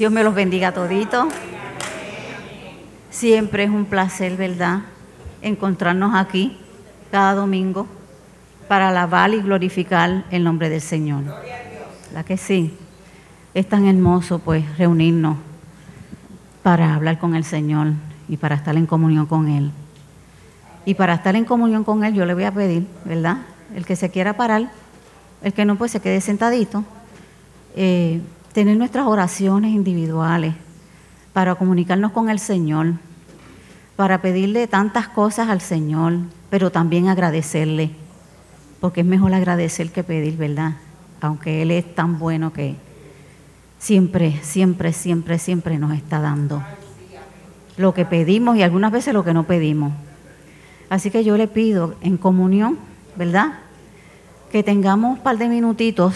Dios me los bendiga todito. Siempre es un placer, ¿verdad? Encontrarnos aquí cada domingo para alabar y glorificar el nombre del Señor. ¿La que sí? Es tan hermoso pues reunirnos para hablar con el Señor y para estar en comunión con Él. Y para estar en comunión con Él yo le voy a pedir, ¿verdad? El que se quiera parar, el que no pues se quede sentadito, eh, tener nuestras oraciones individuales para comunicarnos con el Señor, para pedirle tantas cosas al Señor, pero también agradecerle, porque es mejor agradecer que pedir, ¿verdad? Aunque Él es tan bueno que siempre, siempre, siempre, siempre nos está dando lo que pedimos y algunas veces lo que no pedimos. Así que yo le pido en comunión, ¿verdad? Que tengamos un par de minutitos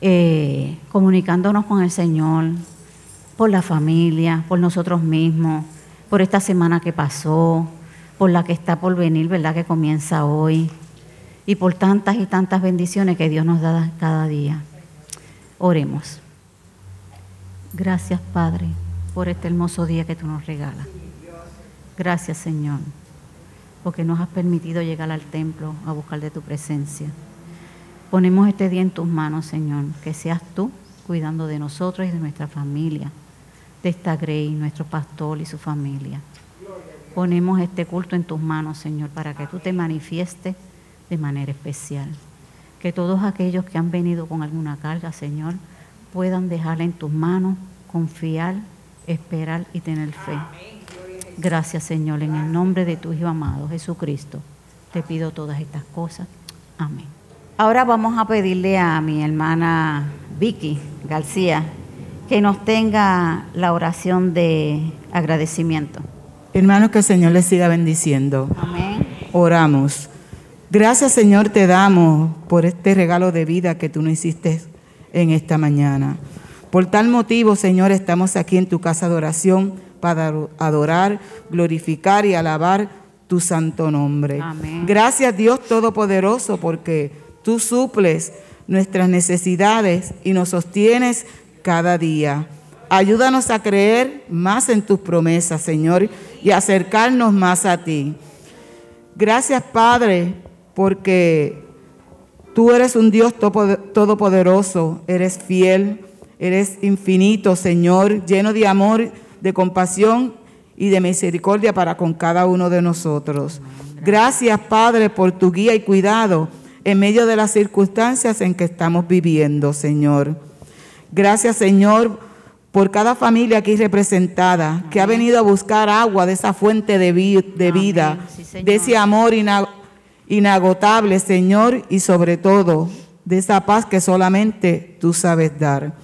eh, comunicándonos con el Señor, por la familia, por nosotros mismos, por esta semana que pasó, por la que está por venir, ¿verdad? Que comienza hoy, y por tantas y tantas bendiciones que Dios nos da cada día. Oremos. Gracias, Padre, por este hermoso día que tú nos regalas. Gracias, Señor, porque nos has permitido llegar al templo a buscar de tu presencia. Ponemos este día en tus manos, Señor, que seas tú cuidando de nosotros y de nuestra familia, de esta Grey, nuestro pastor y su familia. Ponemos este culto en tus manos, Señor, para que tú te manifiestes de manera especial. Que todos aquellos que han venido con alguna carga, Señor, puedan dejarla en tus manos, confiar, esperar y tener fe. Gracias, Señor, en el nombre de tu Hijo amado, Jesucristo. Te pido todas estas cosas. Amén. Ahora vamos a pedirle a mi hermana Vicky García que nos tenga la oración de agradecimiento. Hermanos, que el Señor les siga bendiciendo. Amén. Oramos. Gracias, Señor, te damos por este regalo de vida que tú nos hiciste en esta mañana. Por tal motivo, Señor, estamos aquí en tu casa de oración para adorar, glorificar y alabar tu santo nombre. Amén. Gracias, Dios Todopoderoso, porque Tú suples nuestras necesidades y nos sostienes cada día. Ayúdanos a creer más en tus promesas, Señor, y acercarnos más a ti. Gracias, Padre, porque tú eres un Dios todopoderoso, eres fiel, eres infinito, Señor, lleno de amor, de compasión y de misericordia para con cada uno de nosotros. Gracias, Padre, por tu guía y cuidado en medio de las circunstancias en que estamos viviendo, Señor. Gracias, Señor, por cada familia aquí representada que ha venido a buscar agua de esa fuente de, vida, de ese amor inagotable, Señor, y sobre todo de esa paz que solamente tú sabes dar.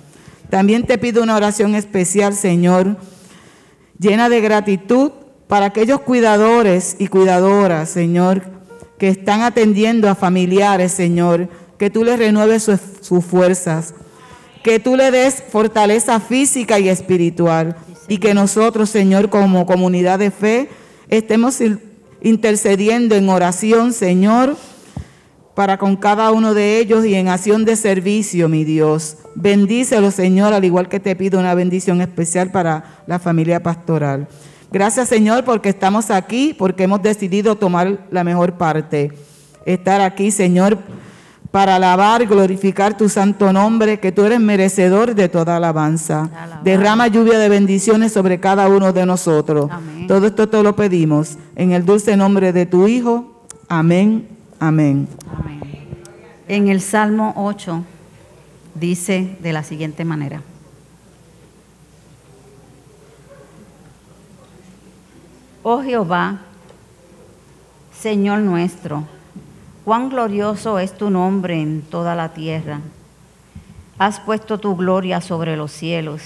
También te pido una oración especial, Señor, llena de gratitud para aquellos cuidadores y cuidadoras, Señor, que están atendiendo a familiares, Señor, que tú les renueves sus fuerzas, que tú le des fortaleza física y espiritual y que nosotros, Señor, como comunidad de fe, estemos intercediendo en oración, Señor, para con cada uno de ellos y en acción de servicio, mi Dios. Bendícelo, Señor, al igual que te pido una bendición especial para la familia pastoral. Gracias Señor porque estamos aquí, porque hemos decidido tomar la mejor parte. Estar aquí, Señor, para alabar glorificar tu santo nombre, que tú eres merecedor de toda alabanza. Derrama lluvia de bendiciones sobre cada uno de nosotros. Todo esto te lo pedimos en el dulce nombre de tu Hijo. Amén, amén. Amén. En el Salmo 8 dice de la siguiente manera. Oh Jehová, Señor nuestro, cuán glorioso es tu nombre en toda la tierra. Has puesto tu gloria sobre los cielos.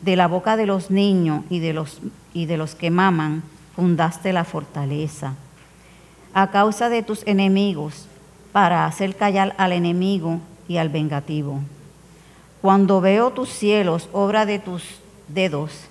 De la boca de los niños y de los, y de los que maman, fundaste la fortaleza. A causa de tus enemigos, para hacer callar al enemigo y al vengativo. Cuando veo tus cielos, obra de tus dedos,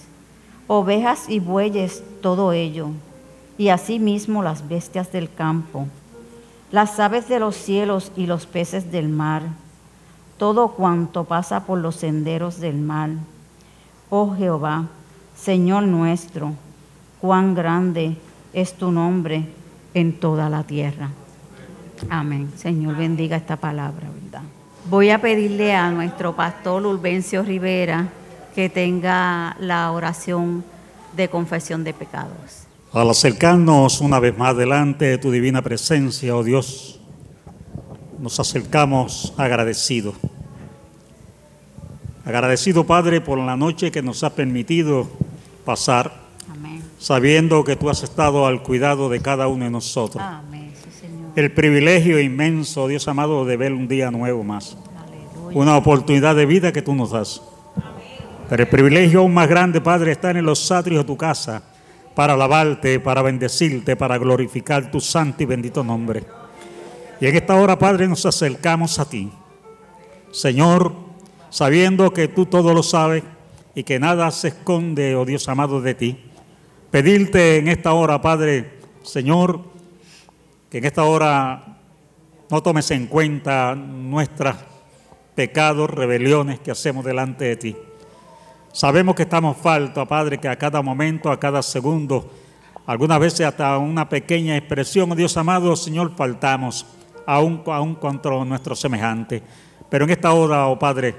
Ovejas y bueyes, todo ello. Y asimismo las bestias del campo. Las aves de los cielos y los peces del mar. Todo cuanto pasa por los senderos del mar. Oh Jehová, Señor nuestro, cuán grande es tu nombre en toda la tierra. Amén. Señor, bendiga esta palabra, ¿verdad? Voy a pedirle a nuestro pastor Ulvencio Rivera que tenga la oración de confesión de pecados. Al acercarnos una vez más delante de tu divina presencia, oh Dios, nos acercamos agradecidos. Agradecido, Padre, por la noche que nos ha permitido pasar, Amén. sabiendo que tú has estado al cuidado de cada uno de nosotros. Amén, sí, Señor. El privilegio inmenso, Dios amado, de ver un día nuevo más. Aleluya. Una oportunidad de vida que tú nos das. Pero el privilegio aún más grande, Padre, estar en los atrios de tu casa para alabarte, para bendecirte, para glorificar tu santo y bendito nombre. Y en esta hora, Padre, nos acercamos a ti. Señor, sabiendo que tú todo lo sabes y que nada se esconde, oh Dios amado, de ti. Pedirte en esta hora, Padre, Señor, que en esta hora no tomes en cuenta nuestros pecados, rebeliones que hacemos delante de ti. Sabemos que estamos faltos, Padre, que a cada momento, a cada segundo, algunas veces hasta una pequeña expresión, oh Dios amado, Señor, faltamos, aún, contra nuestros semejantes. Pero en esta hora, oh Padre,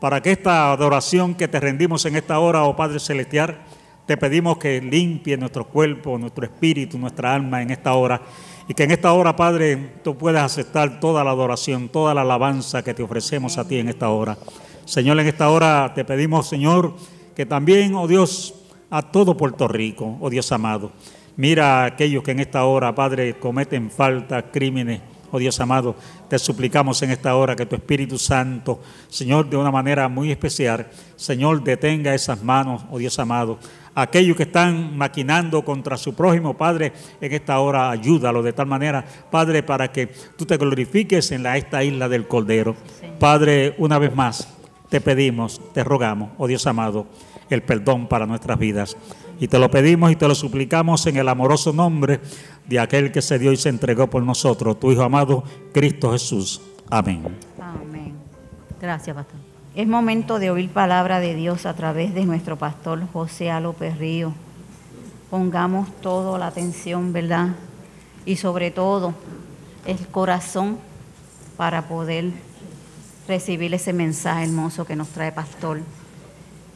para que esta adoración que te rendimos en esta hora, oh Padre Celestial, te pedimos que limpie nuestro cuerpo, nuestro espíritu, nuestra alma en esta hora. Y que en esta hora, Padre, tú puedas aceptar toda la adoración, toda la alabanza que te ofrecemos a ti en esta hora. Señor, en esta hora te pedimos, Señor, que también, oh Dios, a todo Puerto Rico, oh Dios amado, mira a aquellos que en esta hora, Padre, cometen faltas, crímenes, oh Dios amado, te suplicamos en esta hora que tu Espíritu Santo, Señor, de una manera muy especial, Señor, detenga esas manos, oh Dios amado, aquellos que están maquinando contra su prójimo, Padre, en esta hora ayúdalo de tal manera, Padre, para que tú te glorifiques en la, esta isla del Cordero. Padre, una vez más, te pedimos, te rogamos, oh Dios amado, el perdón para nuestras vidas. Y te lo pedimos y te lo suplicamos en el amoroso nombre de aquel que se dio y se entregó por nosotros, tu Hijo amado, Cristo Jesús. Amén. Amén. Gracias, pastor. Es momento de oír palabra de Dios a través de nuestro pastor José A. López Río. Pongamos toda la atención, ¿verdad? Y sobre todo el corazón para poder recibir ese mensaje hermoso que nos trae pastor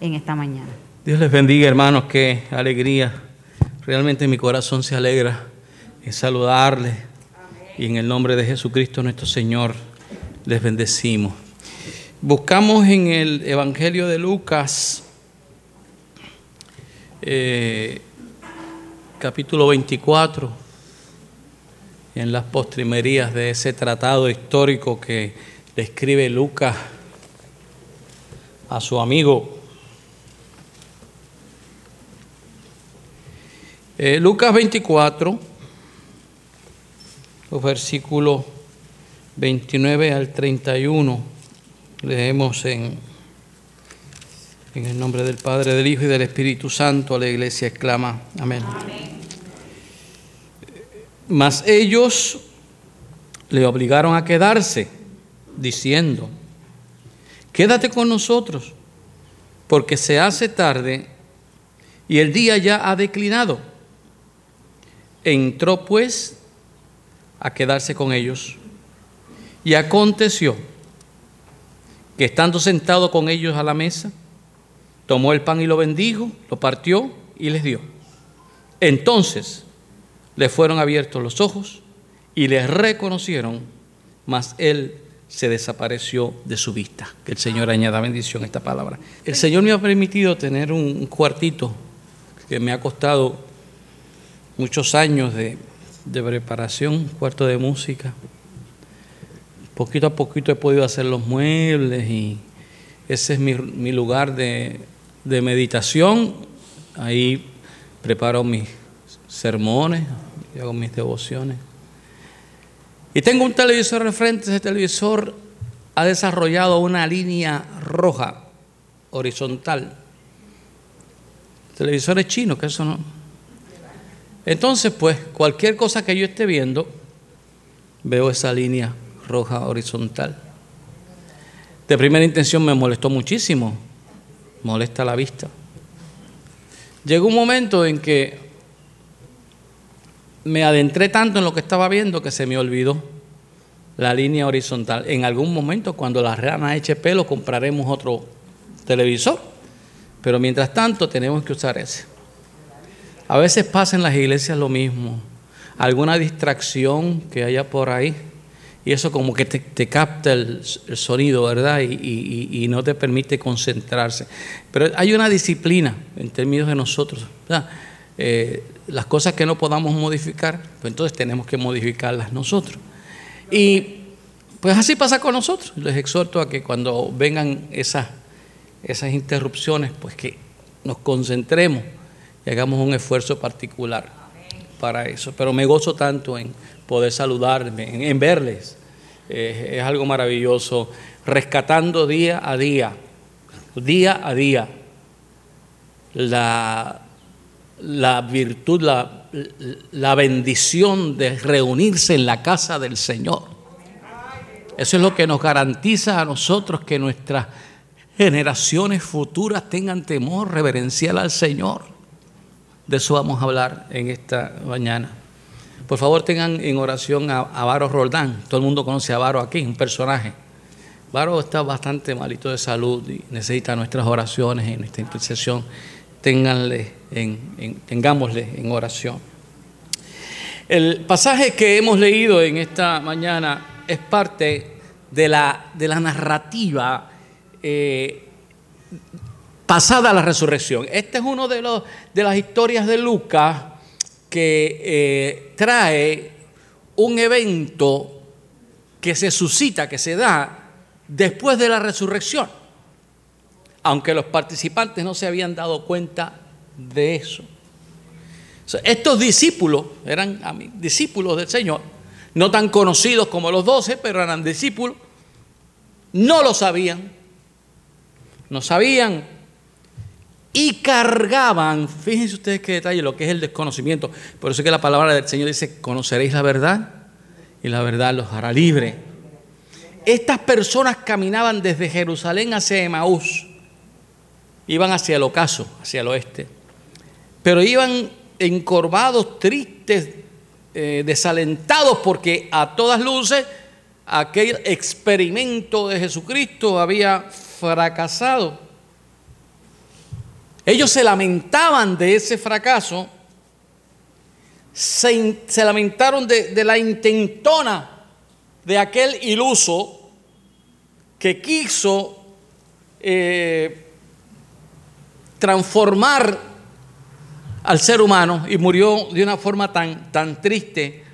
en esta mañana. Dios les bendiga, hermanos, qué alegría. Realmente mi corazón se alegra en saludarles y en el nombre de Jesucristo nuestro Señor les bendecimos. Buscamos en el Evangelio de Lucas, eh, capítulo 24, en las postrimerías de ese tratado histórico que le escribe Lucas a su amigo. Eh, Lucas 24, los versículos 29 al 31, leemos en, en el nombre del Padre, del Hijo y del Espíritu Santo, a la iglesia exclama, amén. Mas ellos le obligaron a quedarse, diciendo, quédate con nosotros, porque se hace tarde y el día ya ha declinado. Entró pues a quedarse con ellos. Y aconteció que estando sentado con ellos a la mesa, tomó el pan y lo bendijo, lo partió y les dio. Entonces le fueron abiertos los ojos y les reconocieron, mas él se desapareció de su vista. Que el Señor añada bendición a esta palabra. El Señor me ha permitido tener un cuartito que me ha costado muchos años de, de preparación, cuarto de música. Poquito a poquito he podido hacer los muebles y ese es mi, lugar de, de meditación. ahí preparo mis sermones, hago mis devociones. Y tengo un televisor al frente, ese televisor ha desarrollado una línea roja horizontal. Televisores chinos, que eso no. Entonces, pues, cualquier cosa que yo esté viendo, veo esa línea roja horizontal. De primera intención me molestó muchísimo, molesta la vista. Llegó un momento en que me adentré tanto en lo que estaba viendo que se me olvidó la línea horizontal. En algún momento, cuando la rana eche pelo, compraremos otro televisor, pero mientras tanto tenemos que usar ese. A veces pasa en las iglesias lo mismo, alguna distracción que haya por ahí, y eso como que te, capta el, sonido, ¿verdad? Y, no te permite concentrarse. Pero hay una disciplina en términos de nosotros, eh, las cosas que no podamos modificar, pues entonces tenemos que modificarlas nosotros. Y pues así pasa con nosotros. Les exhorto a que cuando vengan esas, esas interrupciones, pues que nos concentremos y hagamos un esfuerzo particular para eso. Pero me gozo tanto en poder saludarme, en, verles. Es algo maravilloso, rescatando día a día, día a día, la, la virtud, la, la bendición de reunirse en la casa del Señor. Eso es lo que nos garantiza a nosotros que nuestras generaciones futuras tengan temor reverencial al Señor. De eso vamos a hablar en esta mañana. Por favor, tengan en oración a, Varo Roldán. Todo el mundo conoce a Varo aquí, un personaje. Varo está bastante malito de salud y necesita nuestras oraciones y nuestra intercesión. Ténganle en, tengámosle en oración. El pasaje que hemos leído en esta mañana es parte de la, de la narrativa eh, pasada la resurrección. Este es uno de, los, de las historias de Lucas que eh, trae un evento que se suscita, que se da después de la resurrección, aunque los participantes no se habían dado cuenta de eso. estos discípulos eran discípulos del Señor, no tan conocidos como los doce, pero eran discípulos, no lo sabían, no sabían y cargaban, fíjense ustedes qué detalle, lo que es el desconocimiento. Por eso es que la palabra del Señor dice, conoceréis la verdad y la verdad los hará libre. Estas personas caminaban desde Jerusalén hacia Emaús, iban hacia el ocaso, hacia el oeste, pero iban encorvados, tristes, eh, desalentados, porque a todas luces aquel experimento de Jesucristo había fracasado. Ellos se lamentaban de ese fracaso, se, lamentaron de, la intentona de aquel iluso que quiso eh, transformar al ser humano y murió de una forma tan, tan triste.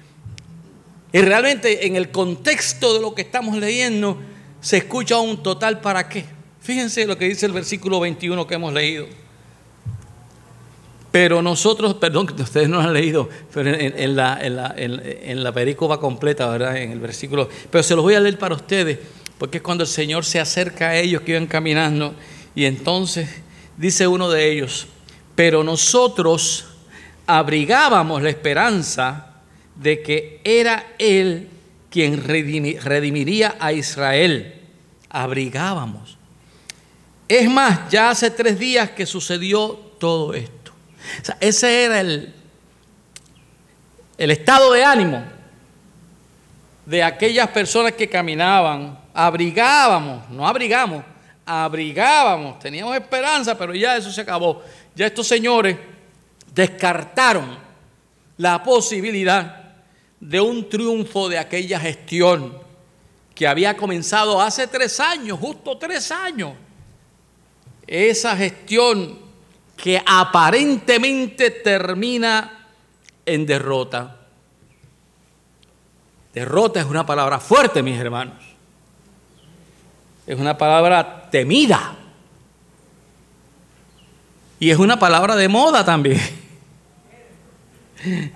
Y realmente en el contexto de lo que estamos leyendo se escucha un total para qué. Fíjense lo que dice el versículo 21 que hemos leído. Pero nosotros, perdón, que ustedes no lo han leído, pero en, la, en, la, completa, ¿verdad? En el versículo. Pero se los voy a leer para ustedes, porque es cuando el Señor se acerca a ellos que iban caminando. Y entonces dice uno de ellos, pero nosotros abrigábamos la esperanza de que era Él quien redimiría a Israel. Abrigábamos. Es más, ya hace tres días que sucedió todo esto ese era el, el estado de ánimo de aquellas personas que caminaban. Abrigábamos, no abrigamos, abrigábamos, teníamos esperanza, pero ya eso se acabó. Ya estos señores descartaron la posibilidad de un triunfo de aquella gestión que había comenzado hace tres años, justo tres años. Esa gestión que aparentemente termina en derrota. Derrota es una palabra fuerte, mis hermanos. Es una palabra temida. Y es una palabra de moda también.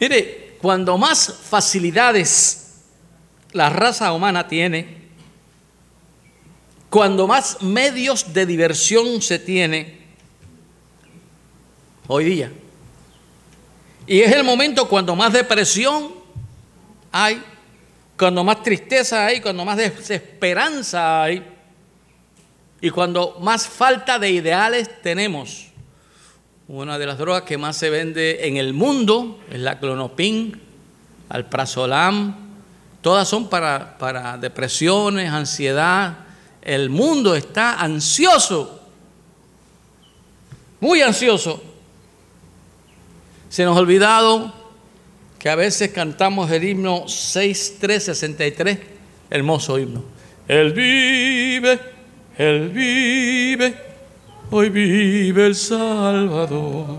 Mire, cuando más facilidades la raza humana tiene, cuando más medios de diversión se tiene hoy día, y es el momento cuando más depresión hay, cuando más tristeza hay, cuando más desesperanza hay, y cuando más falta de ideales tenemos. Una de las drogas que más se vende en el mundo es la clonopin, alprazolam. Todas son para, para depresiones, ansiedad. El mundo está ansioso, muy ansioso. Se nos ha olvidado que a veces cantamos el himno 6363, hermoso himno. Él vive, Él vive hoy vive el Salvador.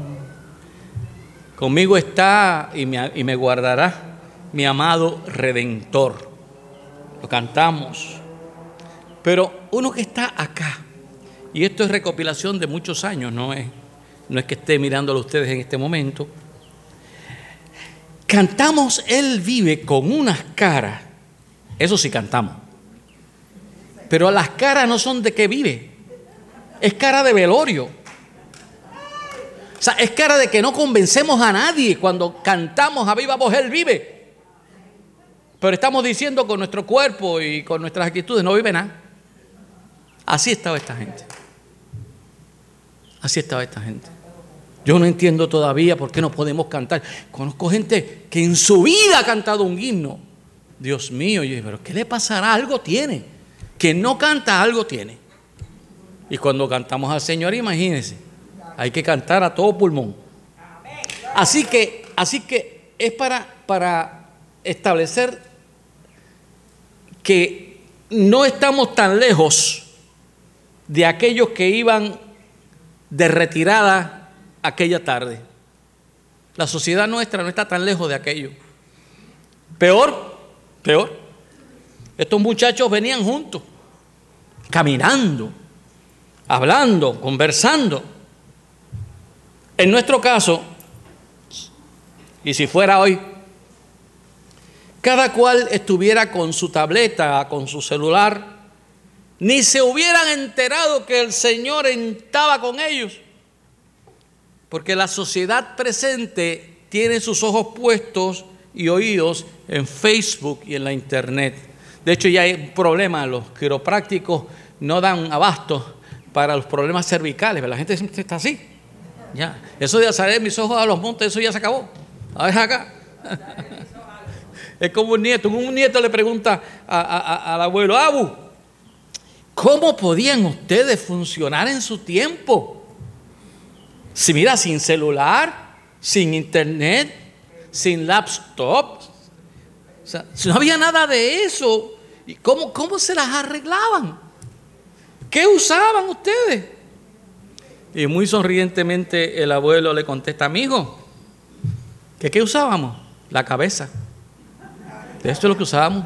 Conmigo está y me, guardará mi amado Redentor. Lo cantamos. Pero uno que está acá, y esto es recopilación de muchos años, no es, no es que esté mirándolo ustedes en este momento. Cantamos Él vive con unas caras, eso sí cantamos, pero las caras no son de que vive, es cara de velorio. O sea, es cara de que no convencemos a nadie cuando cantamos a viva voz, Él vive. Pero estamos diciendo con nuestro cuerpo y con nuestras actitudes, no vive nada. Así estaba esta gente. Así estaba esta gente. Yo no entiendo todavía por qué no podemos cantar. Conozco gente que en su vida ha cantado un himno. Dios mío, yo, pero ¿qué le pasará? Algo tiene. Quien no canta, algo tiene. Y cuando cantamos al Señor, imagínense, hay que cantar a todo pulmón. Así que, así que es para, para establecer que no estamos tan lejos de aquellos que iban de retirada aquella tarde. La sociedad nuestra no está tan lejos de aquello. Peor, peor. Estos muchachos venían juntos, caminando, hablando, conversando. En nuestro caso, y si fuera hoy, cada cual estuviera con su tableta, con su celular, ni se hubieran enterado que el Señor estaba con ellos. Porque la sociedad presente tiene sus ojos puestos y oídos en Facebook y en la Internet. De hecho, ya hay un problema, los quiroprácticos no dan abasto para los problemas cervicales. La gente está así. Ya. Eso de alzar mis ojos a los montes, eso ya se acabó. A ver acá. es como un nieto. Un nieto le pregunta al abuelo, Abu, ¿cómo podían ustedes funcionar en su tiempo? Si mira, sin celular, sin internet, sin laptop. O sea, si no había nada de eso, ¿cómo, cómo se las arreglaban? ¿Qué usaban ustedes? Y muy sonrientemente el abuelo le contesta, amigo, ¿que qué usábamos? La cabeza. Esto es lo que usábamos.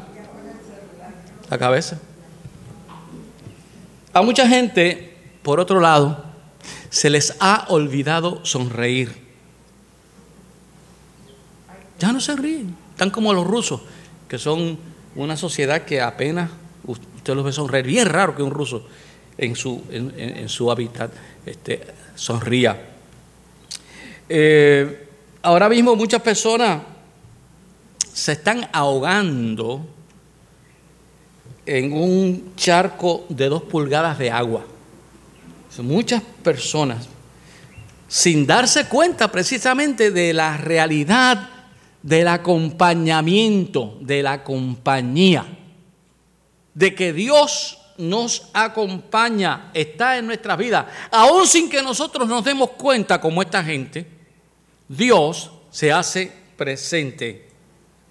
La cabeza. A mucha gente, por otro lado, se les ha olvidado sonreír. Ya no se ríen, tan como los rusos, que son una sociedad que apenas usted los ve sonreír. Bien raro que un ruso en su, en, su hábitat este, sonría. Eh, ahora mismo muchas personas se están ahogando en un charco de dos pulgadas de agua. Muchas personas, sin darse cuenta precisamente de la realidad del acompañamiento, de la compañía, de que Dios nos acompaña, está en nuestras vidas, aún sin que nosotros nos demos cuenta como esta gente, Dios se hace presente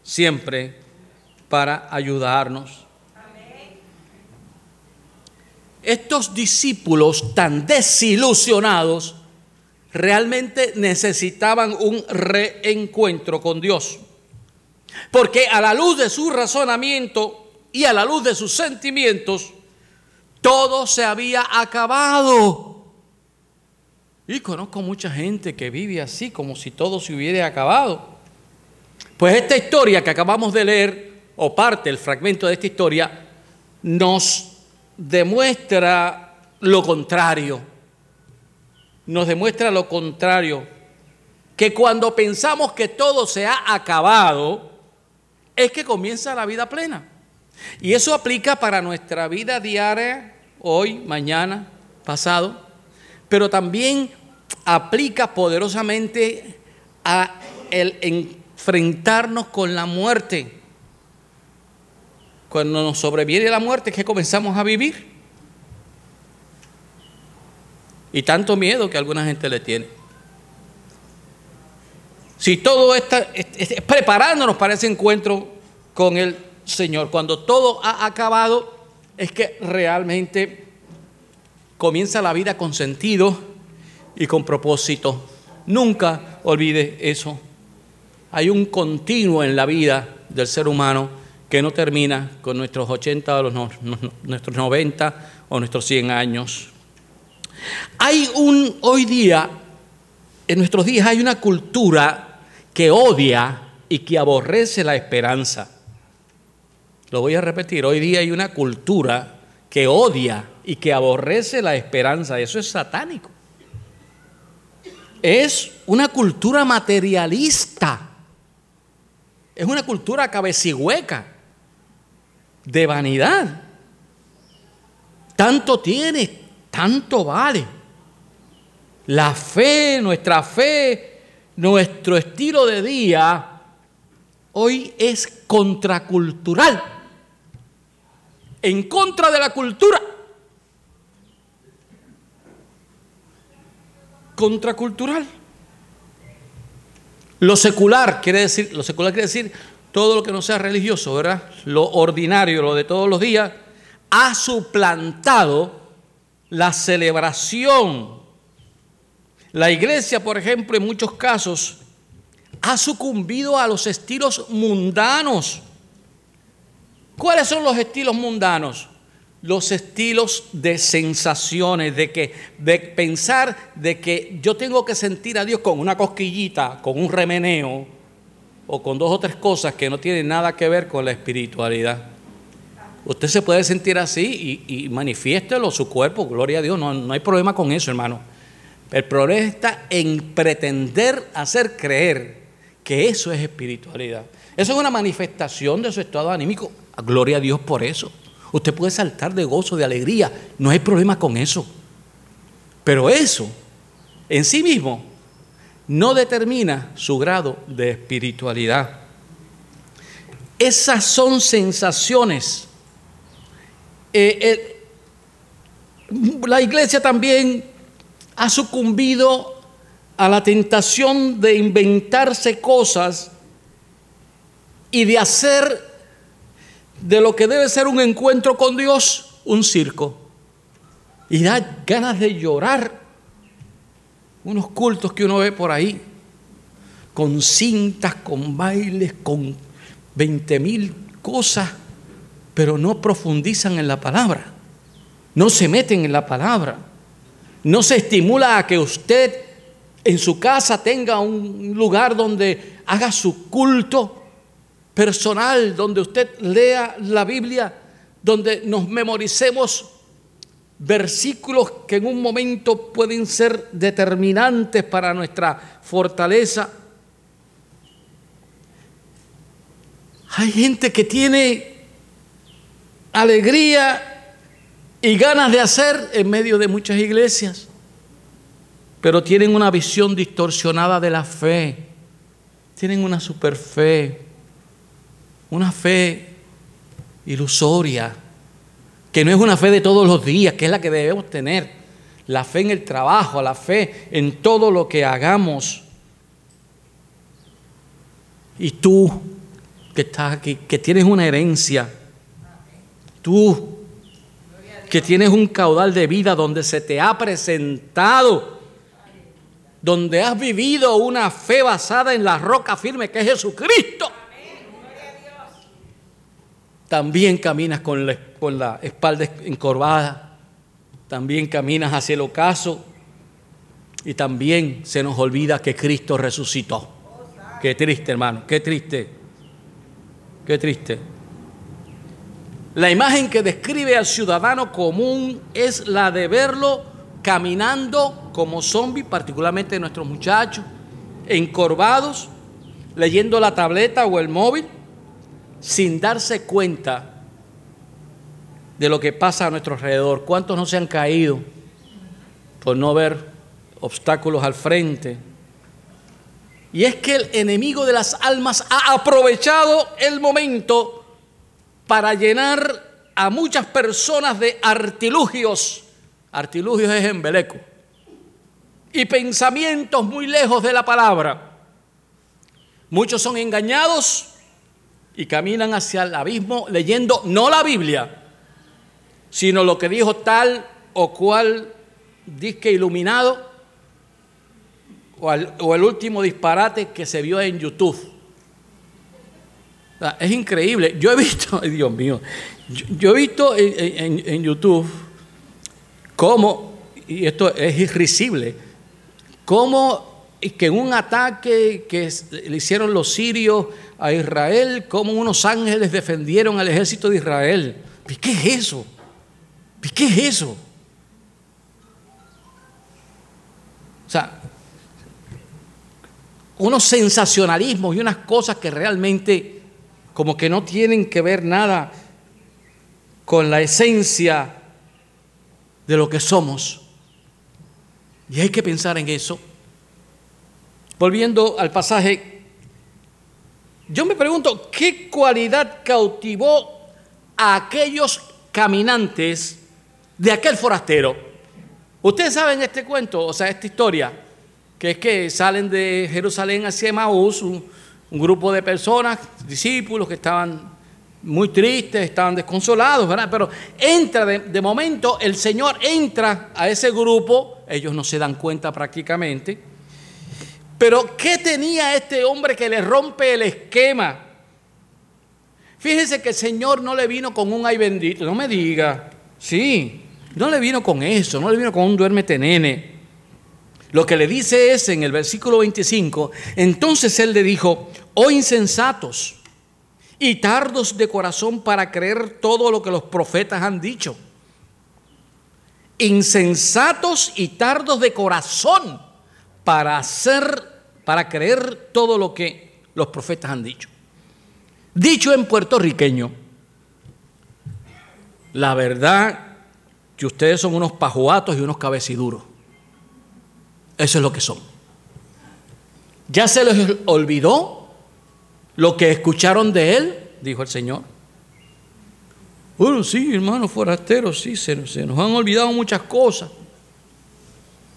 siempre para ayudarnos. Estos discípulos tan desilusionados realmente necesitaban un reencuentro con Dios. Porque a la luz de su razonamiento y a la luz de sus sentimientos, todo se había acabado. Y conozco mucha gente que vive así, como si todo se hubiera acabado. Pues esta historia que acabamos de leer, o parte, el fragmento de esta historia, nos demuestra lo contrario. Nos demuestra lo contrario. Que cuando pensamos que todo se ha acabado, es que comienza la vida plena. Y eso aplica para nuestra vida diaria, hoy, mañana, pasado, pero también aplica poderosamente a el enfrentarnos con la muerte. Cuando nos sobreviene la muerte es que comenzamos a vivir. Y tanto miedo que alguna gente le tiene. Si todo está preparándonos para ese encuentro con el Señor, cuando todo ha acabado, es que realmente comienza la vida con sentido y con propósito. Nunca olvide eso. Hay un continuo en la vida del ser humano que no termina con nuestros 80 o nuestros 90 o nuestros 100 años. Hay un, hoy día, en nuestros días hay una cultura que odia y que aborrece la esperanza. Lo voy a repetir, hoy día hay una cultura que odia y que aborrece la esperanza. Eso es satánico. Es una cultura materialista. Es una cultura cabecigüeca, de vanidad. Tanto tiene, tanto vale. La fe, nuestra fe, nuestro estilo de día, hoy es contracultural en contra de la cultura. Contracultural. Lo secular quiere decir, lo secular quiere decir todo lo que no sea religioso, ¿verdad? Lo ordinario, lo de todos los días, ha suplantado la celebración. La iglesia, por ejemplo, en muchos casos, ha sucumbido a los estilos mundanos ¿Cuáles son los estilos mundanos? Los estilos de sensaciones, de, que, de pensar de que yo tengo que sentir a Dios con una cosquillita, con un remeneo o con dos o tres cosas que no tienen nada que ver con la espiritualidad. Usted se puede sentir así y, manifiéstelo su cuerpo, gloria a Dios, no, no hay problema con eso, hermano. El problema está en pretender hacer creer que eso es espiritualidad. Eso es una manifestación de su estado anímico. Gloria a Dios por eso. Usted puede saltar de gozo, de alegría. No hay problema con eso. Pero eso en sí mismo no determina su grado de espiritualidad. Esas son sensaciones. Eh, eh, la iglesia también ha sucumbido a la tentación de inventarse cosas y de hacer de lo que debe ser un encuentro con Dios, un circo. Y da ganas de llorar. Unos cultos que uno ve por ahí, con cintas, con bailes, con 20 mil cosas, pero no profundizan en la palabra, no se meten en la palabra, no se estimula a que usted en su casa tenga un lugar donde haga su culto personal donde usted lea la Biblia, donde nos memoricemos versículos que en un momento pueden ser determinantes para nuestra fortaleza. Hay gente que tiene alegría y ganas de hacer en medio de muchas iglesias, pero tienen una visión distorsionada de la fe, tienen una super fe una fe ilusoria, que no es una fe de todos los días, que es la que debemos tener. La fe en el trabajo, la fe en todo lo que hagamos. Y tú, que estás aquí, que tienes una herencia, tú, que tienes un caudal de vida donde se te ha presentado, donde has vivido una fe basada en la roca firme que es Jesucristo también caminas con la, espalda encorvada, también caminas hacia el ocaso, Y también se nos olvida que Cristo resucitó. Qué triste, hermano, qué triste. Qué triste. La imagen que describe al ciudadano común es la de verlo caminando como zombie, particularmente nuestros muchachos, encorvados, leyendo la tableta o el móvil, sin darse cuenta de lo que pasa a nuestro alrededor. ¿Cuántos no se han caído por no ver obstáculos al frente? Y es que el enemigo de las almas ha aprovechado el momento para llenar a muchas personas de artilugios. Artilugios es embeleco. Y pensamientos muy lejos de la palabra. Muchos son engañados y caminan hacia el abismo leyendo no la Biblia, sino lo que dijo tal o cual disque iluminado o, el último disparate que se vio en YouTube. es increíble. Yo he visto, Dios mío, yo, he visto en, YouTube cómo, y esto es irrisible, cómo que en un ataque que le hicieron los sirios a Israel, cómo unos ángeles defendieron al ejército de Israel. ¿Y qué es eso? ¿Qué es eso? O sea, unos sensacionalismos y unas cosas que realmente como que no tienen que ver nada con la esencia de lo que somos. Y hay que pensar en eso. Volviendo al pasaje, yo me pregunto, ¿qué cualidad cautivó a aquellos caminantes de aquel forastero. Ustedes saben este cuento, o sea, esta historia, que es que salen de Jerusalén hacia Emaús, un, grupo de personas, discípulos que estaban muy tristes, estaban desconsolados, ¿verdad? Pero entra de, de, momento, el Señor entra a ese grupo, ellos no se dan cuenta prácticamente. Pero ¿qué tenía este hombre que le rompe el esquema? Fíjense que el Señor no le vino con un ay bendito, no me diga, sí, no le vino con eso, no le vino con un duérmete nene. Lo que le dice es en el versículo 25, entonces él le dijo, oh insensatos y tardos de corazón para creer todo lo que los profetas han dicho. Insensatos y tardos de corazón para hacer, para creer todo lo que los profetas han dicho. Dicho en puertorriqueño, la verdad que ustedes son unos pajuatos y unos cabeciduros. Eso es lo que son. ¿Ya se les olvidó lo que escucharon de él? Dijo el Señor. Bueno, sí, hermanos forasteros, sí, se, se nos han olvidado muchas cosas.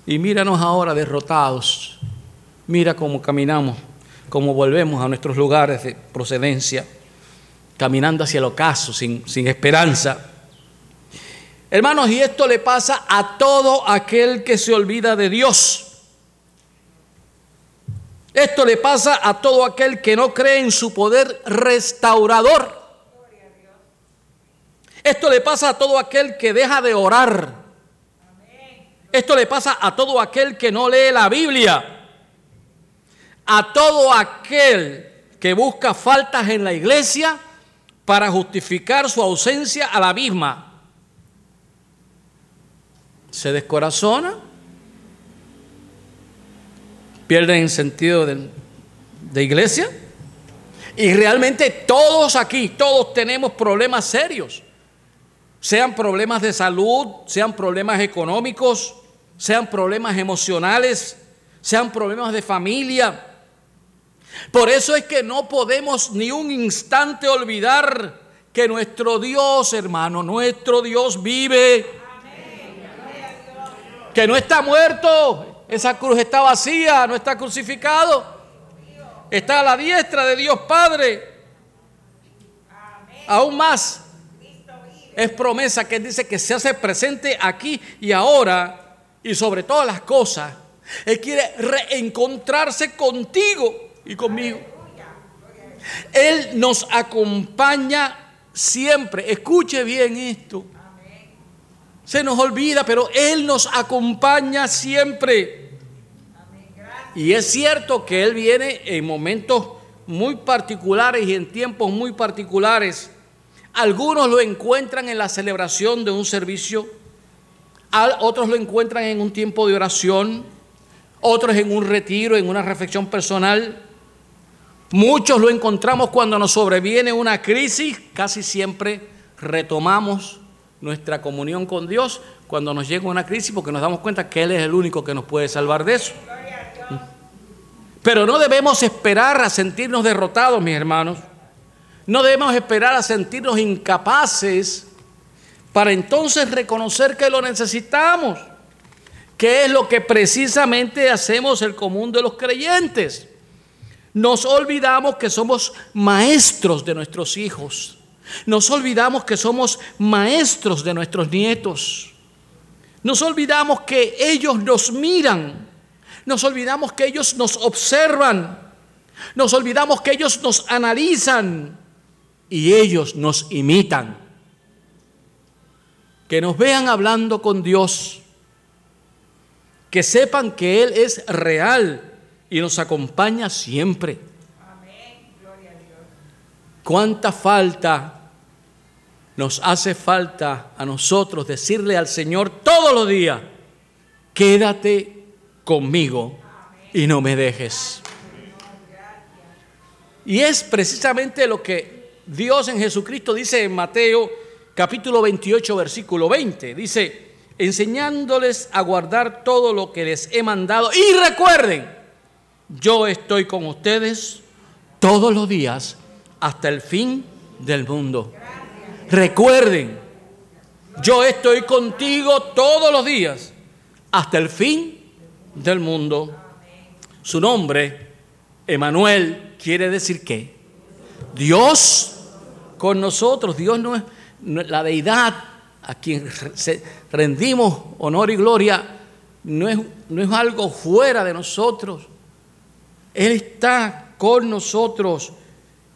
Y míranos ahora derrotados. Mira cómo caminamos, cómo volvemos a nuestros lugares de procedencia, caminando hacia el ocaso, sin, sin esperanza. Hermanos, y esto le pasa a todo aquel que se olvida de Dios. Esto le pasa a todo aquel que no cree en su poder restaurador. Esto le pasa a todo aquel que deja de orar. Esto le pasa a todo aquel que no lee la Biblia. A todo aquel que busca faltas en la iglesia para justificar su ausencia a la misma se descorazona, pierden sentido de, de iglesia. Y realmente todos aquí, todos tenemos problemas serios. Sean problemas de salud, sean problemas económicos, sean problemas emocionales, sean problemas de familia. Por eso es que no podemos ni un instante olvidar que nuestro Dios, hermano, nuestro Dios vive que no está muerto, esa cruz está vacía, no está crucificado, está a la diestra de Dios Padre. Aún más, es promesa que dice que se hace presente aquí y ahora y sobre todas las cosas. Él quiere reencontrarse contigo y conmigo. Él nos acompaña siempre. Escuche bien esto. Se nos olvida, pero Él nos acompaña siempre. Y es cierto que Él viene en momentos muy particulares y en tiempos muy particulares. Algunos lo encuentran en la celebración de un servicio, otros lo encuentran en un tiempo de oración, otros en un retiro, en una reflexión personal. Muchos lo encontramos cuando nos sobreviene una crisis, casi siempre retomamos nuestra comunión con Dios cuando nos llega una crisis porque nos damos cuenta que Él es el único que nos puede salvar de eso. Pero no debemos esperar a sentirnos derrotados, mis hermanos. No debemos esperar a sentirnos incapaces para entonces reconocer que lo necesitamos, que es lo que precisamente hacemos el común de los creyentes. Nos olvidamos que somos maestros de nuestros hijos. Nos olvidamos que somos maestros de nuestros nietos. Nos olvidamos que ellos nos miran nos olvidamos que ellos nos observan. Nos olvidamos que ellos nos analizan y ellos nos imitan. Que nos vean hablando con Dios. Que sepan que Él es real y nos acompaña siempre. ¿Cuánta falta nos hace falta a nosotros decirle al Señor todos los días, quédate conmigo y no me dejes. Y es precisamente lo que Dios en Jesucristo dice en Mateo capítulo 28 versículo 20. Dice, enseñándoles a guardar todo lo que les he mandado. Y recuerden, yo estoy con ustedes todos los días hasta el fin del mundo. Recuerden, yo estoy contigo todos los días hasta el fin del mundo. Su nombre, Emanuel, quiere decir que Dios con nosotros. Dios no es la deidad a quien rendimos honor y gloria, no es, no es algo fuera de nosotros. Él está con nosotros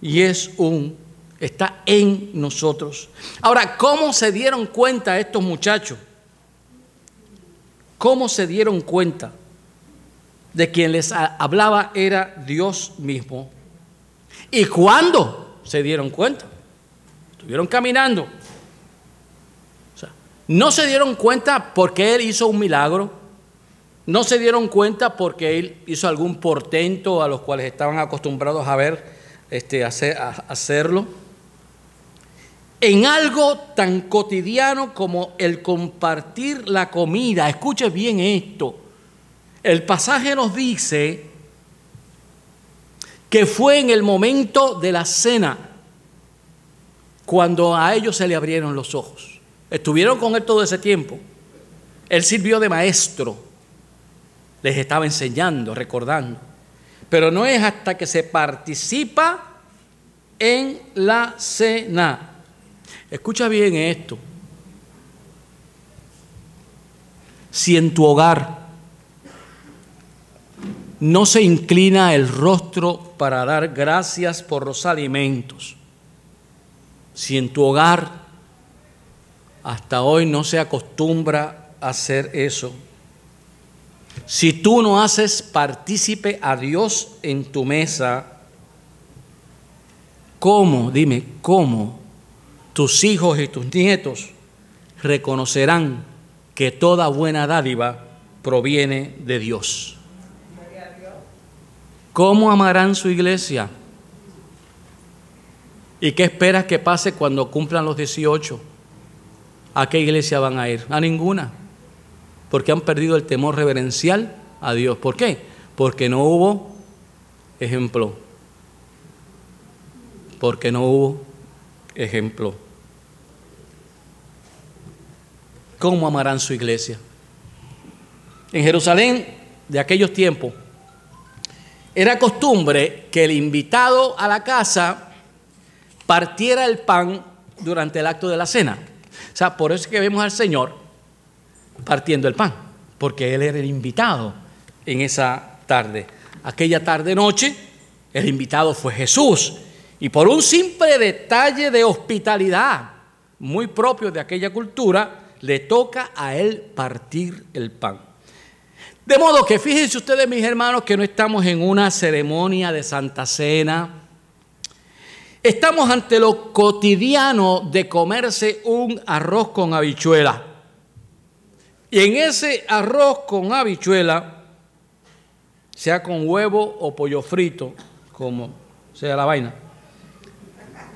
y es un, está en nosotros. Ahora, ¿cómo se dieron cuenta estos muchachos? ¿Cómo se dieron cuenta? de quien les hablaba era Dios mismo. ¿Y cuándo se dieron cuenta? Estuvieron caminando. no se dieron cuenta porque Él hizo un milagro. No se dieron cuenta porque Él hizo algún portento a los cuales estaban acostumbrados a ver, este, hacer, a hacerlo. En algo tan cotidiano como el compartir la comida. Escuche bien esto el pasaje nos dice que fue en el momento de la cena cuando a ellos se le abrieron los ojos. Estuvieron con él todo ese tiempo. Él sirvió de maestro, les estaba enseñando, recordando. Pero no es hasta que se participa en la cena. Escucha bien esto. Si en tu hogar no se inclina el rostro para dar gracias por los alimentos. Si en tu hogar hasta hoy no se acostumbra a hacer eso, si tú no haces partícipe a Dios en tu mesa, ¿cómo, dime, cómo tus hijos y tus nietos reconocerán que toda buena dádiva proviene de Dios? ¿Cómo amarán su iglesia? ¿Y qué esperas que pase cuando cumplan los 18? ¿A qué iglesia van a ir? A ninguna. Porque han perdido el temor reverencial a Dios. ¿Por qué? Porque no hubo ejemplo. Porque no hubo ejemplo. ¿Cómo amarán su iglesia? En Jerusalén de aquellos tiempos, era costumbre que el invitado a la casa partiera el pan durante el acto de la cena. O sea, por eso es que vemos al Señor partiendo el pan, porque Él era el invitado en esa tarde. Aquella tarde-noche, el invitado fue Jesús. Y por un simple detalle de hospitalidad muy propio de aquella cultura, le toca a Él partir el pan. De modo que fíjense ustedes, mis hermanos, que no estamos en una ceremonia de Santa Cena. Estamos ante lo cotidiano de comerse un arroz con habichuela. Y en ese arroz con habichuela, sea con huevo o pollo frito, como sea la vaina,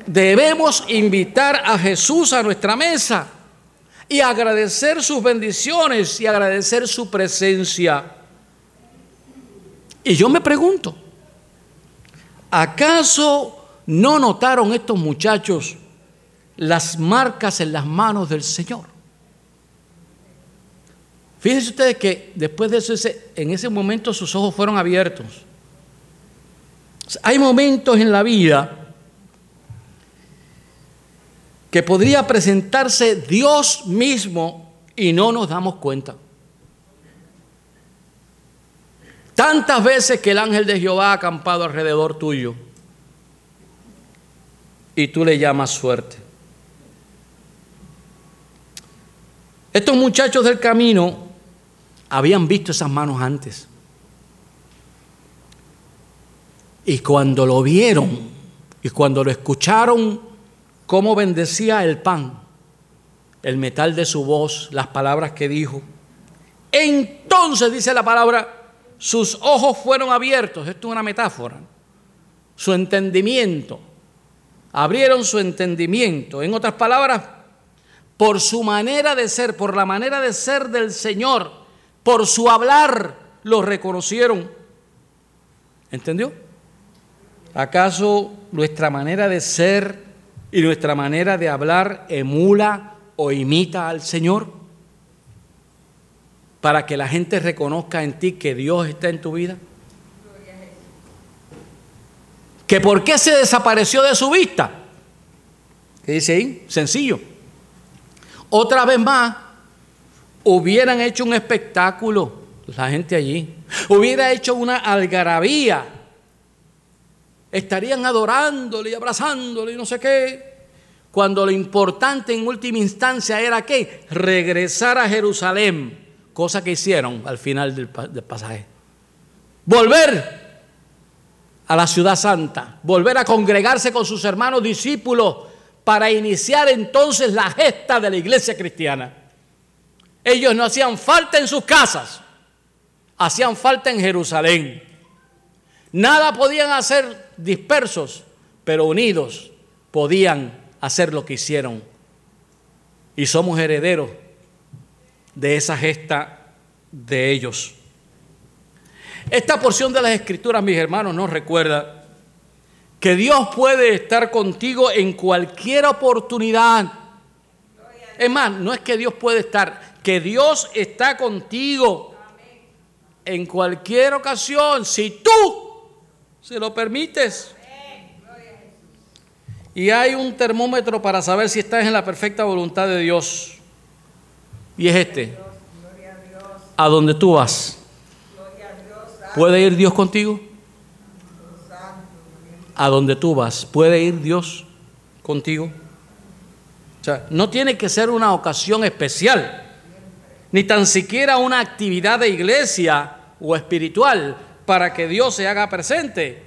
debemos invitar a Jesús a nuestra mesa y agradecer sus bendiciones y agradecer su presencia. Y yo me pregunto, ¿acaso no notaron estos muchachos las marcas en las manos del Señor? Fíjense ustedes que después de eso, en ese momento sus ojos fueron abiertos. Hay momentos en la vida que podría presentarse Dios mismo y no nos damos cuenta. Tantas veces que el ángel de Jehová ha acampado alrededor tuyo y tú le llamas suerte. Estos muchachos del camino habían visto esas manos antes. Y cuando lo vieron y cuando lo escucharon cómo bendecía el pan, el metal de su voz, las palabras que dijo. Entonces dice la palabra, sus ojos fueron abiertos, esto es una metáfora, su entendimiento, abrieron su entendimiento. En otras palabras, por su manera de ser, por la manera de ser del Señor, por su hablar, lo reconocieron. ¿Entendió? ¿Acaso nuestra manera de ser y nuestra manera de hablar emula o imita al Señor? Para que la gente reconozca en ti que Dios está en tu vida. ¿Que por qué se desapareció de su vista? ¿Qué dice ahí? Sencillo. Otra vez más, hubieran hecho un espectáculo la gente allí. Hubiera hecho una algarabía estarían adorándole y abrazándole y no sé qué, cuando lo importante en última instancia era que regresar a Jerusalén, cosa que hicieron al final del, pasaje. Volver a la ciudad santa, volver a congregarse con sus hermanos discípulos para iniciar entonces la gesta de la iglesia cristiana. Ellos no hacían falta en sus casas, hacían falta en Jerusalén. Nada podían hacer dispersos, pero unidos, podían hacer lo que hicieron. Y somos herederos de esa gesta de ellos. Esta porción de las escrituras, mis hermanos, nos recuerda que Dios puede estar contigo en cualquier oportunidad. Es más, no es que Dios puede estar, que Dios está contigo en cualquier ocasión. Si tú se lo permites. Y hay un termómetro para saber si estás en la perfecta voluntad de Dios. Y es este. A donde tú vas. ¿Puede ir Dios contigo? A donde tú vas. ¿Puede ir Dios contigo? O sea, no tiene que ser una ocasión especial, ni tan siquiera una actividad de iglesia o espiritual para que Dios se haga presente.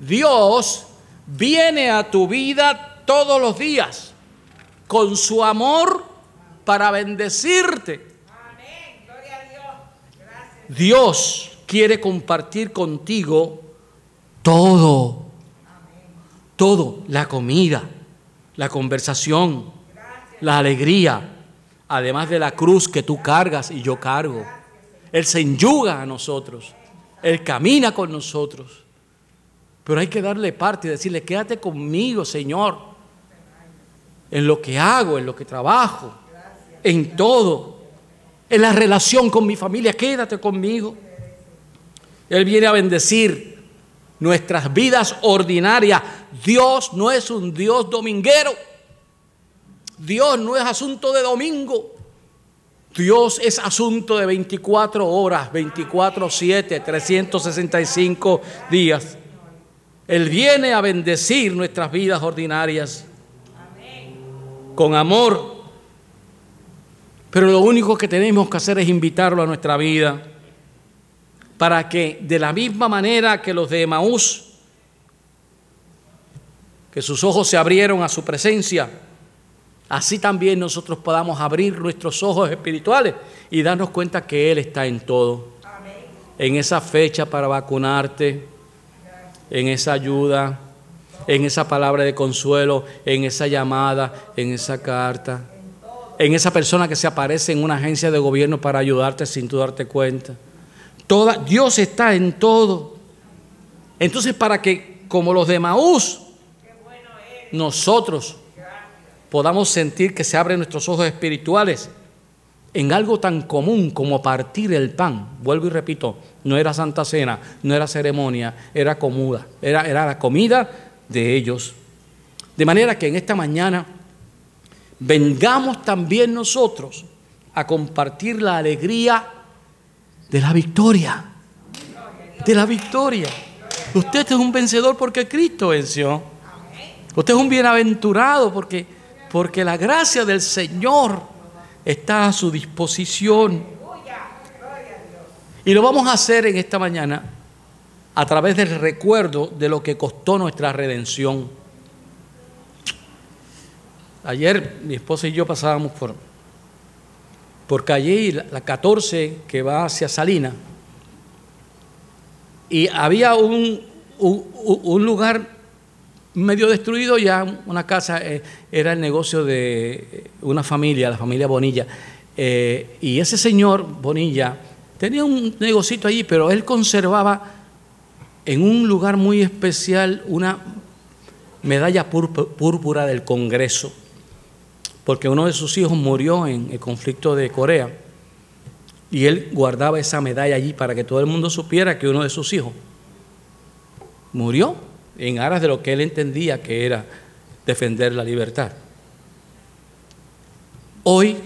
Dios viene a tu vida todos los días con su amor para bendecirte. Dios quiere compartir contigo todo. Todo, la comida, la conversación, la alegría, además de la cruz que tú cargas y yo cargo. Él se enyuga a nosotros. Él camina con nosotros. Pero hay que darle parte y decirle, quédate conmigo, Señor, en lo que hago, en lo que trabajo, en todo, en la relación con mi familia, quédate conmigo. Él viene a bendecir nuestras vidas ordinarias. Dios no es un Dios dominguero. Dios no es asunto de domingo. Dios es asunto de 24 horas, 24, 7, 365 días. Él viene a bendecir nuestras vidas ordinarias con amor. Pero lo único que tenemos que hacer es invitarlo a nuestra vida para que de la misma manera que los de Emaús, que sus ojos se abrieron a su presencia, así también nosotros podamos abrir nuestros ojos espirituales y darnos cuenta que Él está en todo. En esa fecha para vacunarte, en esa ayuda, en esa palabra de consuelo, en esa llamada, en esa carta, en esa persona que se aparece en una agencia de gobierno para ayudarte sin tú darte cuenta. Toda, Dios está en todo. Entonces, para que, como los de Maús, nosotros podamos sentir que se abren nuestros ojos espirituales en algo tan común como partir el pan. Vuelvo y repito, no era santa cena, no era ceremonia, era comida, era, era la comida de ellos. De manera que en esta mañana vengamos también nosotros a compartir la alegría de la victoria. De la victoria. Usted es un vencedor porque Cristo venció. Usted es un bienaventurado porque, porque la gracia del Señor está a su disposición. Y lo vamos a hacer en esta mañana a través del recuerdo de lo que costó nuestra redención. Ayer mi esposa y yo pasábamos por, por calle la 14 que va hacia Salina y había un, un, lugar medio destruido ya, una casa, eh, era el negocio de una familia, la familia Bonilla. Eh, y ese señor Bonilla tenía un negocito allí, pero él conservaba en un lugar muy especial una medalla púrpura del Congreso, porque uno de sus hijos murió en el conflicto de Corea y él guardaba esa medalla allí para que todo el mundo supiera que uno de sus hijos murió en aras de lo que él entendía que era defender la libertad. Hoy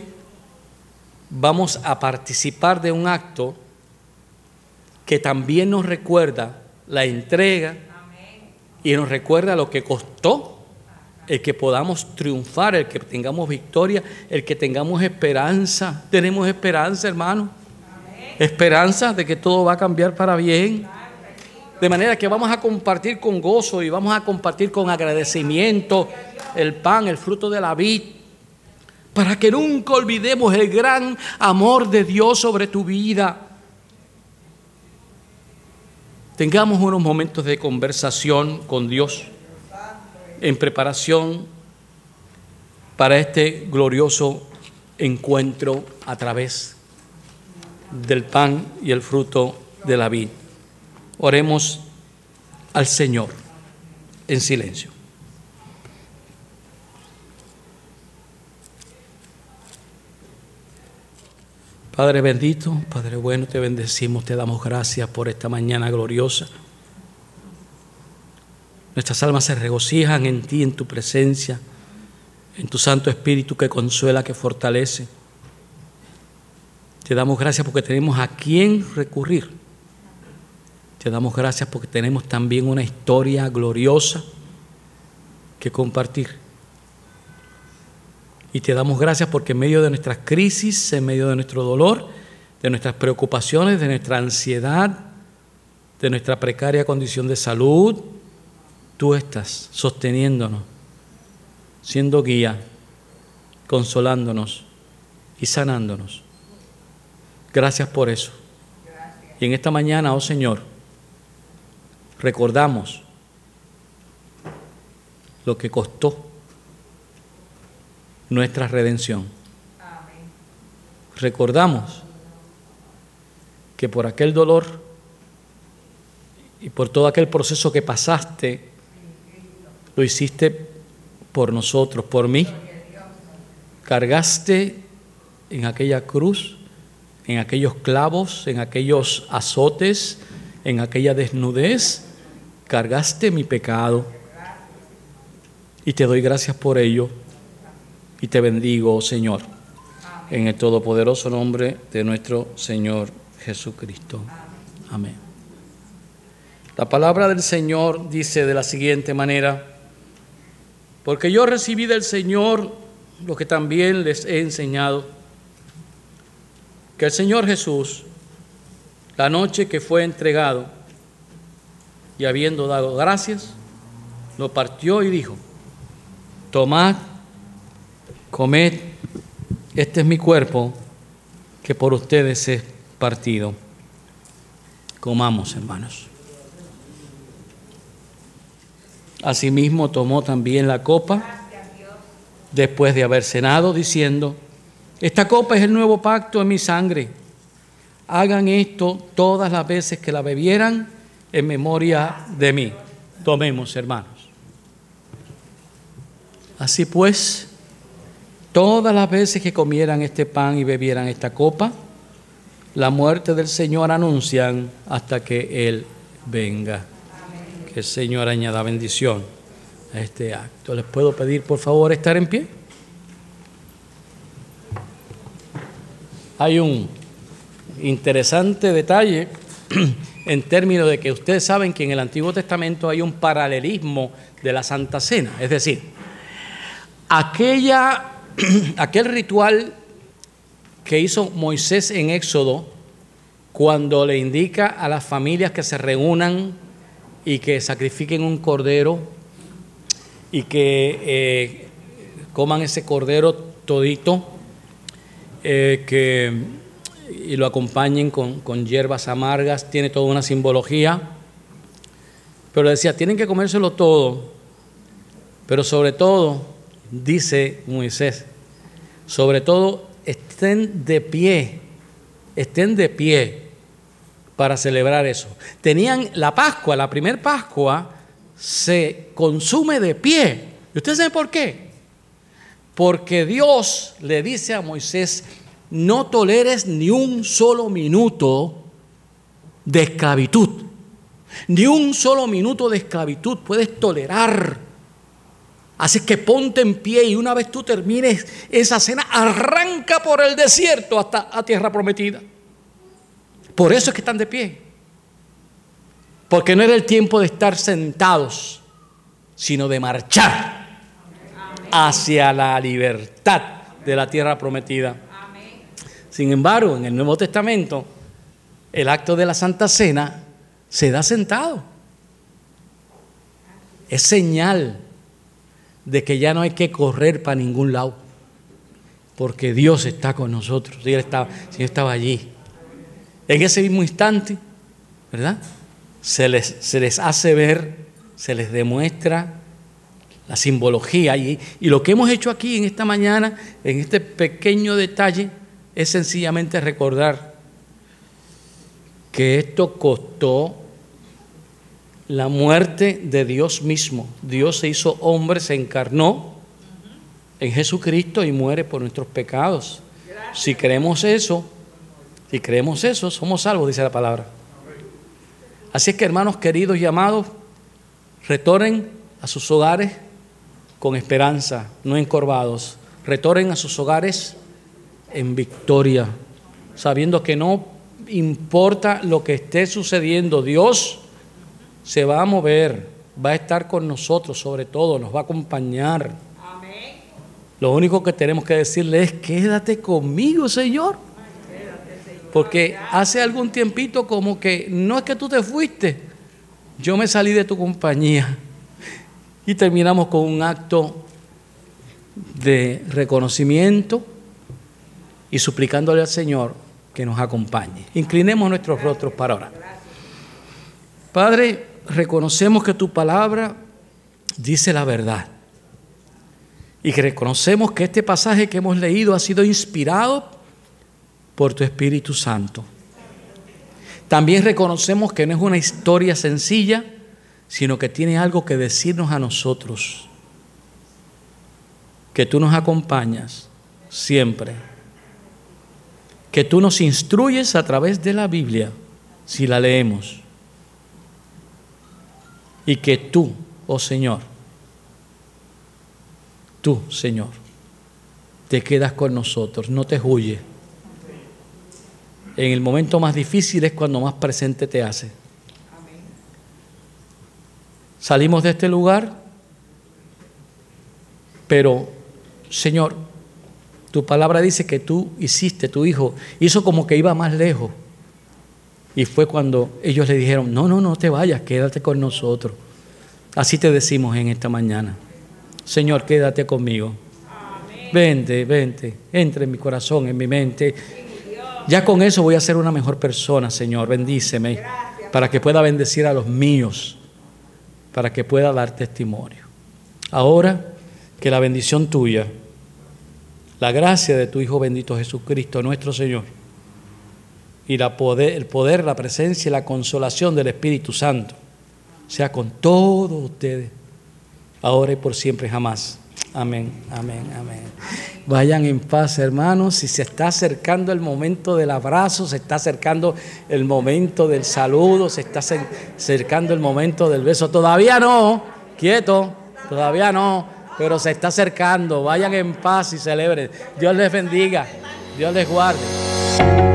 vamos a participar de un acto que también nos recuerda la entrega y nos recuerda lo que costó el que podamos triunfar, el que tengamos victoria, el que tengamos esperanza. Tenemos esperanza, hermano. Esperanza de que todo va a cambiar para bien. De manera que vamos a compartir con gozo y vamos a compartir con agradecimiento el pan, el fruto de la vid, para que nunca olvidemos el gran amor de Dios sobre tu vida tengamos unos momentos de conversación con Dios en preparación para este glorioso encuentro a través del pan y el fruto de la vid. Oremos al Señor en silencio. Padre bendito, Padre bueno, te bendecimos, te damos gracias por esta mañana gloriosa. Nuestras almas se regocijan en ti, en tu presencia, en tu Santo Espíritu que consuela, que fortalece. Te damos gracias porque tenemos a quién recurrir. Te damos gracias porque tenemos también una historia gloriosa que compartir. Y te damos gracias porque en medio de nuestras crisis, en medio de nuestro dolor, de nuestras preocupaciones, de nuestra ansiedad, de nuestra precaria condición de salud, tú estás sosteniéndonos, siendo guía, consolándonos y sanándonos. Gracias por eso. Y en esta mañana, oh Señor, recordamos lo que costó nuestra redención. Recordamos que por aquel dolor y por todo aquel proceso que pasaste, lo hiciste por nosotros, por mí. Cargaste en aquella cruz, en aquellos clavos, en aquellos azotes, en aquella desnudez, cargaste mi pecado. Y te doy gracias por ello y te bendigo, Señor, en el todopoderoso nombre de nuestro Señor Jesucristo. Amén. La palabra del Señor dice de la siguiente manera, porque yo recibí del Señor lo que también les he enseñado, que el Señor Jesús, la noche que fue entregado, y habiendo dado gracias, lo partió y dijo, tomad, comed, este es mi cuerpo que por ustedes es partido. Comamos, hermanos. Asimismo tomó también la copa después de haber cenado, diciendo, esta copa es el nuevo pacto en mi sangre. Hagan esto todas las veces que la bebieran en memoria de mí. Tomemos, hermanos. Así pues, todas las veces que comieran este pan y bebieran esta copa, la muerte del Señor anuncian hasta que Él venga. Que el Señor añada bendición a este acto. ¿Les puedo pedir, por favor, estar en pie? Hay un interesante detalle en términos de que ustedes saben que en el Antiguo Testamento hay un paralelismo de la Santa Cena, es decir, aquella, aquel ritual que hizo Moisés en Éxodo, cuando le indica a las familias que se reúnan y que sacrifiquen un cordero y que eh, coman ese cordero todito, eh, que y lo acompañen con, con hierbas amargas, tiene toda una simbología. Pero decía, tienen que comérselo todo, pero sobre todo, dice Moisés, sobre todo estén de pie, estén de pie para celebrar eso. Tenían la Pascua, la primer Pascua, se consume de pie. ¿Y ustedes saben por qué? Porque Dios le dice a Moisés, no toleres ni un solo minuto de esclavitud. Ni un solo minuto de esclavitud puedes tolerar. Así que ponte en pie y una vez tú termines esa cena, arranca por el desierto hasta a tierra prometida. Por eso es que están de pie. Porque no era el tiempo de estar sentados, sino de marchar hacia la libertad de la tierra prometida. Sin embargo, en el Nuevo Testamento, el acto de la Santa Cena se da sentado. Es señal de que ya no hay que correr para ningún lado, porque Dios está con nosotros. El Señor estaba allí. En ese mismo instante, ¿verdad? Se les, hace ver, se les demuestra la simbología. Y lo que hemos hecho aquí en esta mañana, en este pequeño detalle, es sencillamente recordar que esto costó la muerte de Dios mismo. Dios se hizo hombre, se encarnó en Jesucristo y muere por nuestros pecados. Si creemos eso, si creemos eso, somos salvos, dice la palabra. Así es que hermanos queridos y amados, retornen a sus hogares con esperanza, no encorvados. Retornen a sus hogares en victoria, sabiendo que no importa lo que esté sucediendo, Dios se va a mover, va a estar con nosotros sobre todo, nos va a acompañar. Lo único que tenemos que decirle es, quédate conmigo, Señor. Porque hace algún tiempito como que no es que tú te fuiste, yo me salí de tu compañía. Y terminamos con un acto de reconocimiento y suplicándole al Señor que nos acompañe. Inclinemos nuestros rostros para ahora. Padre, reconocemos que tu palabra dice la verdad y que reconocemos que este pasaje que hemos leído ha sido inspirado por tu Espíritu Santo. También reconocemos que no es una historia sencilla, sino que tiene algo que decirnos a nosotros, que tú nos acompañas siempre que tú nos instruyes a través de la Biblia, si la leemos. Y que tú, oh Señor, tú, Señor, te quedas con nosotros, no te huyes. En el momento más difícil es cuando más presente te hace. Salimos de este lugar, pero, Señor, tu palabra dice que tú hiciste, tu hijo hizo como que iba más lejos. Y fue cuando ellos le dijeron, no, no, no te vayas, quédate con nosotros. Así te decimos en esta mañana. Señor, quédate conmigo. Vente, vente, entre en mi corazón, en mi mente. Ya con eso voy a ser una mejor persona, Señor. Bendíceme para que pueda bendecir a los míos, para que pueda dar testimonio. Ahora que la bendición tuya, la gracia de tu Hijo bendito Jesucristo, nuestro Señor, y la poder, el poder, la presencia y la consolación del Espíritu Santo sea con todos ustedes, ahora y por siempre jamás. Amén, amén, amén. Vayan en paz, hermanos. Si se está acercando el momento del abrazo, se está acercando el momento del saludo, se está acercando el momento del beso. Todavía no, quieto, todavía no, pero se está acercando. Vayan en paz y celebren. Dios les bendiga, Dios les guarde.